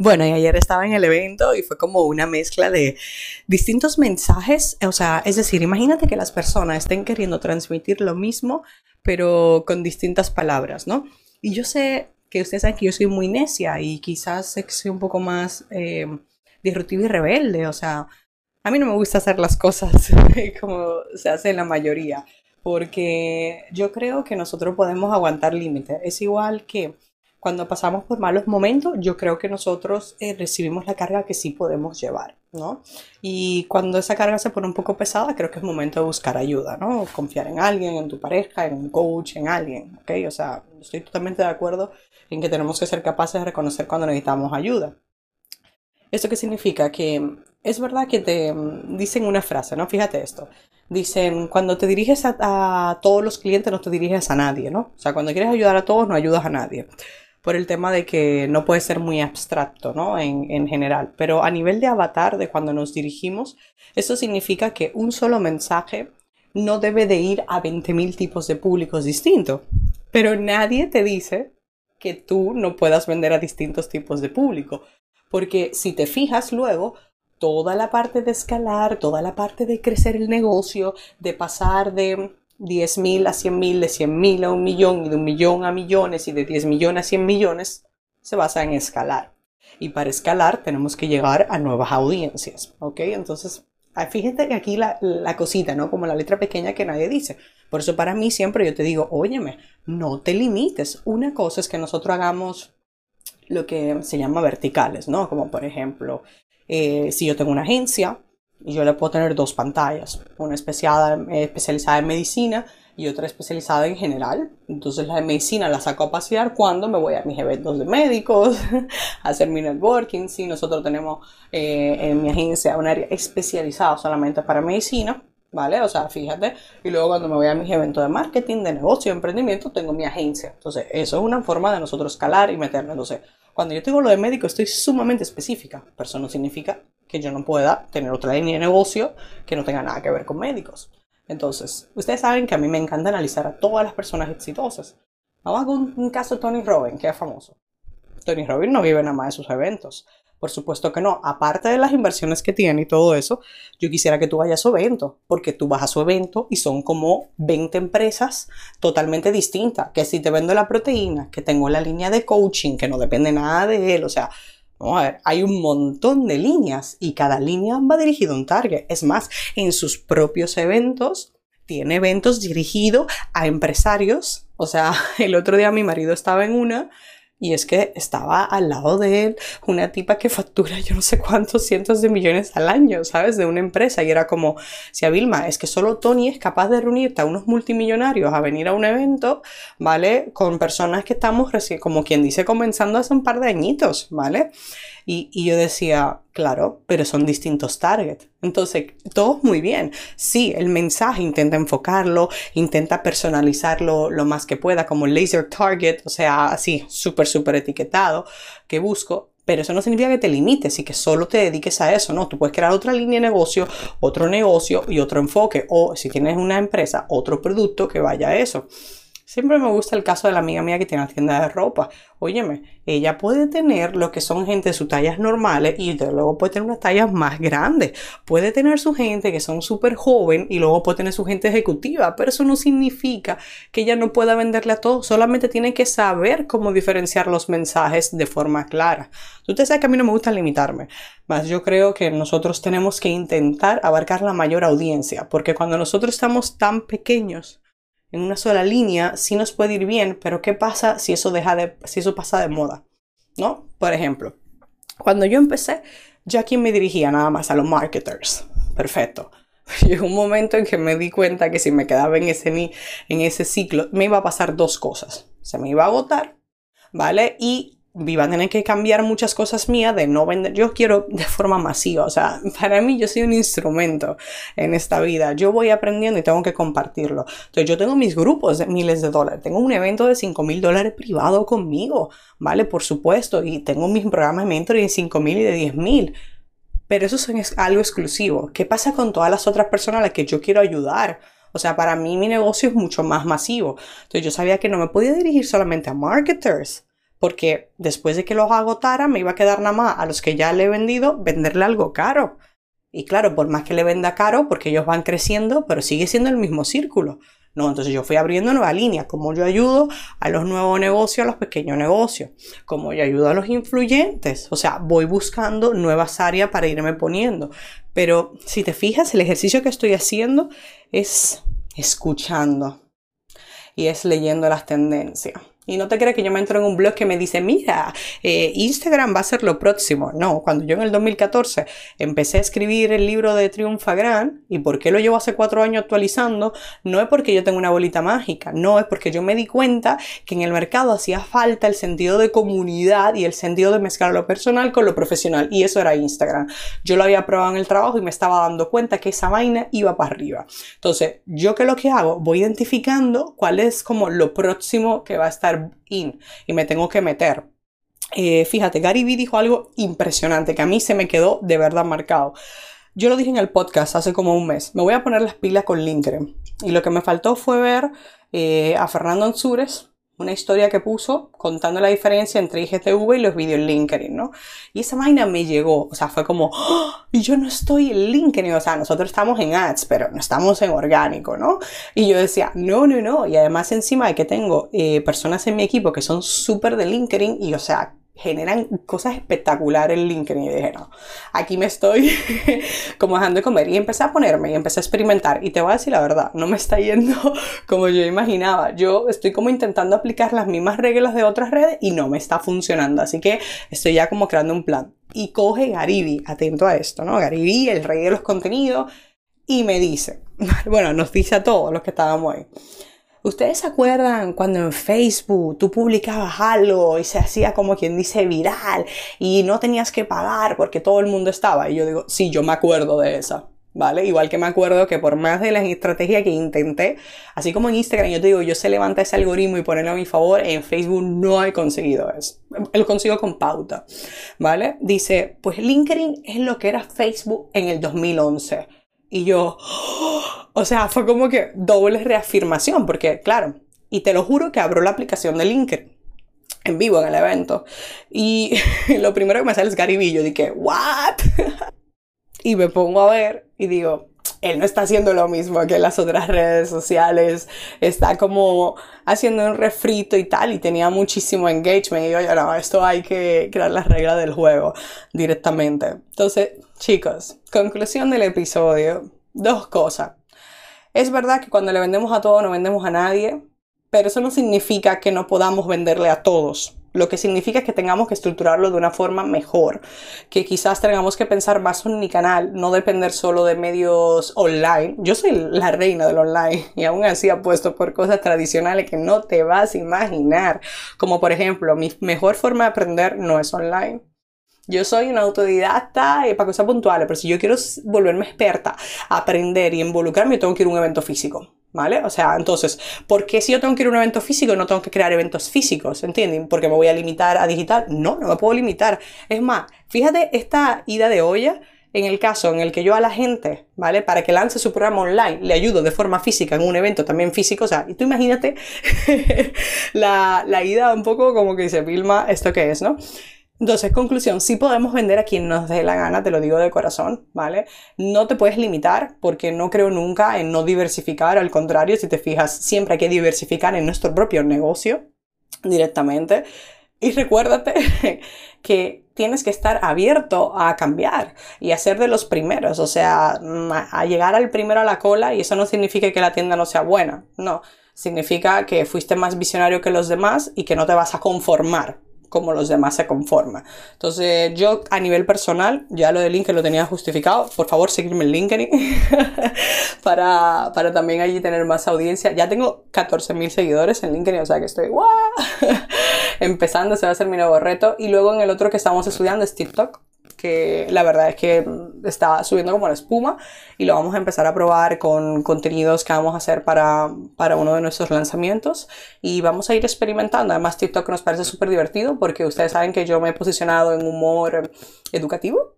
Bueno, y ayer estaba en el evento y fue como una mezcla de distintos mensajes. O sea, es decir, imagínate que las personas estén queriendo transmitir lo mismo, pero con distintas palabras, ¿no? Y yo sé que ustedes saben que yo soy muy necia y quizás soy un poco más eh, disruptiva y rebelde. O sea, a mí no me gusta hacer las cosas como se hace en la mayoría, porque yo creo que nosotros podemos aguantar límites. Es igual que cuando pasamos por malos momentos, yo creo que nosotros eh, recibimos la carga que sí podemos llevar, ¿no? Y cuando esa carga se pone un poco pesada, creo que es momento de buscar ayuda, ¿no? Confiar en alguien, en tu pareja, en un coach, en alguien, ¿ok? O sea, estoy totalmente de acuerdo en que tenemos que ser capaces de reconocer cuando necesitamos ayuda. ¿Esto qué significa? Que es verdad que te mm, dicen una frase, ¿no? Fíjate esto. Dicen, cuando te diriges a, a todos los clientes no te diriges a nadie, ¿no? O sea, cuando quieres ayudar a todos no ayudas a nadie por el tema de que no puede ser muy abstracto, ¿no? En, en, general. Pero a nivel de avatar, de cuando nos dirigimos, eso significa que un solo mensaje no debe de ir a 20.000 tipos de públicos distintos. Pero nadie te dice que tú no puedas vender a distintos tipos de público. Porque si te fijas luego, toda la parte de escalar, toda la parte de crecer el negocio, de pasar de 10.000 a 100.000, de 100.000 a un millón y de un millón a millones y de 10 millones a 100 millones, se basa en escalar. Y para escalar tenemos que llegar a nuevas audiencias, ¿ok? Entonces, ah, fíjate que aquí la, la, cosita, ¿no? Como la letra pequeña que nadie dice. Por eso para mí siempre yo te digo, óyeme, no te limites. Una cosa es que nosotros hagamos lo que se llama verticales, ¿no? Como por ejemplo, eh, si yo tengo una agencia, y yo le puedo tener dos pantallas, una especializada, eh, especializada en medicina y otra especializada en general. Entonces la de medicina la saco a pasear cuando me voy a mis eventos de médicos, a hacer mi networking. Si nosotros tenemos eh, en mi agencia un área especializada solamente para medicina, ¿vale? O sea, fíjate. Y luego cuando me voy a mis eventos de marketing, de negocio, de emprendimiento, tengo mi agencia. Entonces, eso es una forma de nosotros escalar y meternos. Entonces, cuando yo tengo lo de médico, estoy sumamente específica. Pero eso no significa que yo no pueda tener otra línea de negocio que no tenga nada que ver con médicos. Entonces, ustedes saben que a mí me encanta analizar a todas las personas exitosas. Vamos con un caso de Tony Robbins, que es famoso. Tony Robbins no vive nada más de sus eventos. Por supuesto que no. Aparte de las inversiones que tiene y todo eso, yo quisiera que tú vayas a su evento, porque tú vas a su evento y son como 20 empresas totalmente distintas. Que si te vendo la proteína, que tengo la línea de coaching, que no depende nada de él, o sea, Vamos a ver, hay un montón de líneas y cada línea va dirigida a un target. Es más, en sus propios eventos, tiene eventos dirigidos a empresarios. O sea, el otro día mi marido estaba en una y es que estaba al lado de él una tipa que factura yo no sé cuántos cientos de millones al año, ¿sabes? De una empresa. Y era como, si Vilma, es que solo Tony es capaz de reunirte a unos multimillonarios a venir a un evento, ¿vale? Con personas que estamos recién, como quien dice, comenzando hace un par de añitos, ¿vale? Y, yo decía, claro, pero son distintos targets. Entonces, todo muy bien. Sí, el mensaje intenta enfocarlo, intenta personalizarlo lo más que pueda, como laser target, o sea, así, súper, súper etiquetado, que busco. Pero eso no significa que te limites y que solo te dediques a eso, ¿no? Tú puedes crear otra línea de negocio, otro negocio y otro enfoque. O si tienes una empresa, otro producto que vaya a eso. Siempre me gusta el caso de la amiga mía que tiene una tienda de ropa. Óyeme, ella puede tener lo que son gente de sus tallas normales y luego puede tener unas tallas más grandes. Puede tener su gente que son súper joven y luego puede tener su gente ejecutiva, pero eso no significa que ella no pueda venderle a todos. Solamente tiene que saber cómo diferenciar los mensajes de forma clara. Usted sabe que a mí no me gusta limitarme, más yo creo que nosotros tenemos que intentar abarcar la mayor audiencia, porque cuando nosotros estamos tan pequeños, en una sola línea, sí nos puede ir bien, pero ¿qué pasa si eso, deja de, si eso pasa de moda? ¿No? Por ejemplo, cuando yo empecé, yo aquí me dirigía nada más a los marketers. Perfecto. Llegó un momento en que me di cuenta que si me quedaba en ese, en ese ciclo, me iba a pasar dos cosas. Se me iba a agotar, ¿vale? Y iba a tener que cambiar muchas cosas mías de no vender. Yo quiero de forma masiva, o sea, para mí yo soy un instrumento en esta vida. Yo voy aprendiendo y tengo que compartirlo. Entonces yo tengo mis grupos de miles de dólares. Tengo un evento de 5 mil dólares privado conmigo, ¿vale? Por supuesto. Y tengo mis programas de mentoring de 5 mil y de 10 mil. Pero eso es algo exclusivo. ¿Qué pasa con todas las otras personas a las que yo quiero ayudar? O sea, para mí mi negocio es mucho más masivo. Entonces yo sabía que no me podía dirigir solamente a marketers porque después de que los agotara me iba a quedar nada más a los que ya le he vendido venderle algo caro. Y claro, por más que le venda caro, porque ellos van creciendo, pero sigue siendo el mismo círculo. No, entonces yo fui abriendo nueva línea, como yo ayudo a los nuevos negocios, a los pequeños negocios, como yo ayudo a los influyentes, o sea, voy buscando nuevas áreas para irme poniendo. Pero si te fijas, el ejercicio que estoy haciendo es escuchando y es leyendo las tendencias. Y no te creas que yo me entro en un blog que me dice, mira, eh, Instagram va a ser lo próximo. No, cuando yo en el 2014 empecé a escribir el libro de Triunfa Gran, ¿y por qué lo llevo hace cuatro años actualizando? No es porque yo tengo una bolita mágica, no, es porque yo me di cuenta que en el mercado hacía falta el sentido de comunidad y el sentido de mezclar lo personal con lo profesional. Y eso era Instagram. Yo lo había probado en el trabajo y me estaba dando cuenta que esa vaina iba para arriba. Entonces, yo que lo que hago, voy identificando cuál es como lo próximo que va a estar in y me tengo que meter. Eh, fíjate, Gary Vee dijo algo impresionante que a mí se me quedó de verdad marcado. Yo lo dije en el podcast hace como un mes. Me voy a poner las pilas con LinkedIn. Y lo que me faltó fue ver eh, a Fernando Ansures, una historia que puso contando la diferencia entre IGTV y los vídeos LinkedIn, ¿no? Y esa vaina me llegó, o sea, fue como, ¡Oh! yo no estoy en LinkedIn, o sea, nosotros estamos en ads, pero no estamos en orgánico, ¿no? Y yo decía, no, no, no, y además encima de que tengo eh, personas en mi equipo que son súper de LinkedIn y, o sea, generan cosas espectaculares en LinkedIn. Y dije, no, aquí me estoy como dejando de comer. Y empecé a ponerme y empecé a experimentar. Y te voy a decir la verdad, no me está yendo como yo imaginaba, yo estoy como intentando aplicar las mismas reglas de otras redes y no me está funcionando, así que estoy ya como creando un plan. Y coge Garibi, atento a esto, ¿no? Garibi, el rey de los contenidos y me dice, bueno, nos dice a todos los que estábamos ahí, ¿Ustedes se acuerdan cuando en Facebook tú publicabas algo y se hacía como quien dice viral y no tenías que pagar porque todo el mundo estaba? Y yo digo, sí, yo me acuerdo de esa. ¿Vale? Igual que me acuerdo que por más de las estrategias que intenté, así como en Instagram, yo te digo, yo se levanta ese algoritmo y ponerlo a mi favor, en Facebook no he conseguido eso. Lo consigo con pauta, ¿vale? Dice, pues LinkedIn es lo que era Facebook en el 2011. Y yo, o sea, fue como que doble reafirmación, porque claro, y te lo juro que abro la aplicación de LinkedIn en vivo en el evento. Y lo primero que me sale es Gary Vee. Yo dije, ¿what? y me pongo a ver y digo, él no está haciendo lo mismo que las otras redes sociales, está como haciendo un refrito y tal, y tenía muchísimo engagement. Y yo, no, esto hay que crear las reglas del juego directamente. Entonces, chicos, conclusión del episodio, dos cosas. Es verdad que cuando le vendemos a todos no vendemos a nadie, pero eso no significa que no podamos venderle a todos. Lo que significa que tengamos que estructurarlo de una forma mejor, que quizás tengamos que pensar más en mi canal, no depender solo de medios online. Yo soy la reina del online y aún así apuesto por cosas tradicionales que no te vas a imaginar. Como por ejemplo, mi mejor forma de aprender no es online. Yo soy una autodidacta para cosas puntuales, pero si yo quiero volverme experta, aprender y involucrarme, tengo que ir a un evento físico. ¿Vale? O sea, entonces, ¿por qué si yo tengo que ir a un evento físico no tengo que crear eventos físicos? ¿Entienden? ¿Porque me voy a limitar a digital? No, no me puedo limitar. Es más, fíjate esta ida de olla en el caso en el que yo a la gente, ¿vale? Para que lance su programa online, le ayudo de forma física en un evento también físico, o sea, y tú imagínate la, la ida un poco como que dice, Vilma, ¿esto qué es, no? Entonces, conclusión, sí podemos vender a quien nos dé la gana, te lo digo de corazón, ¿vale? No te puedes limitar porque no creo nunca en no diversificar, al contrario, si te fijas, siempre hay que diversificar en nuestro propio negocio directamente. Y recuérdate que tienes que estar abierto a cambiar y a ser de los primeros, o sea, a llegar al primero a la cola y eso no significa que la tienda no sea buena, no, significa que fuiste más visionario que los demás y que no te vas a conformar como los demás se conforman. Entonces, yo a nivel personal, ya lo de LinkedIn lo tenía justificado. Por favor, seguirme en LinkedIn para, para también allí tener más audiencia. Ya tengo 14.000 seguidores en LinkedIn, o sea que estoy ¡guau! empezando, ese va a ser mi nuevo reto. Y luego en el otro que estamos estudiando es TikTok que la verdad es que está subiendo como la espuma y lo vamos a empezar a probar con contenidos que vamos a hacer para, para uno de nuestros lanzamientos y vamos a ir experimentando. Además TikTok nos parece súper divertido porque ustedes saben que yo me he posicionado en humor educativo.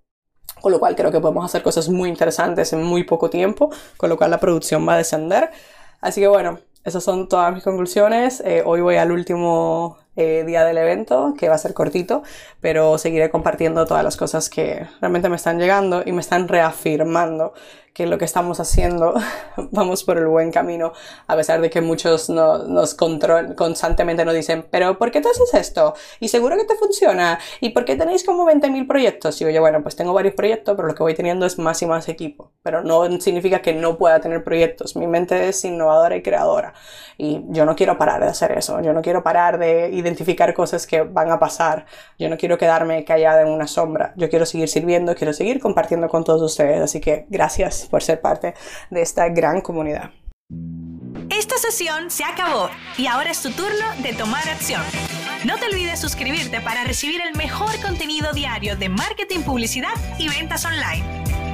Con lo cual creo que podemos hacer cosas muy interesantes en muy poco tiempo, con lo cual la producción va a descender. Así que bueno, esas son todas mis conclusiones. Eh, hoy voy al último eh, día del evento, que va a ser cortito, pero seguiré compartiendo todas las cosas que realmente me están llegando y me están reafirmando que lo que estamos haciendo vamos por el buen camino, a pesar de que muchos no, nos control, constantemente nos dicen, pero ¿por qué tú haces esto? Y seguro que te funciona. ¿Y por qué tenéis como 20.000 proyectos? Y yo, bueno, pues tengo varios proyectos, pero lo que voy teniendo es más y más equipo. Pero no significa que no pueda tener proyectos. Mi mente es innovadora y creadora. Y yo no quiero parar de hacer eso. Yo no quiero parar de identificar cosas que van a pasar. Yo no quiero quedarme callada en una sombra. Yo quiero seguir sirviendo, quiero seguir compartiendo con todos ustedes. Así que gracias por ser parte de esta gran comunidad. Esta sesión se acabó y ahora es tu turno de tomar acción. No te olvides suscribirte para recibir el mejor contenido diario de marketing, publicidad y ventas online.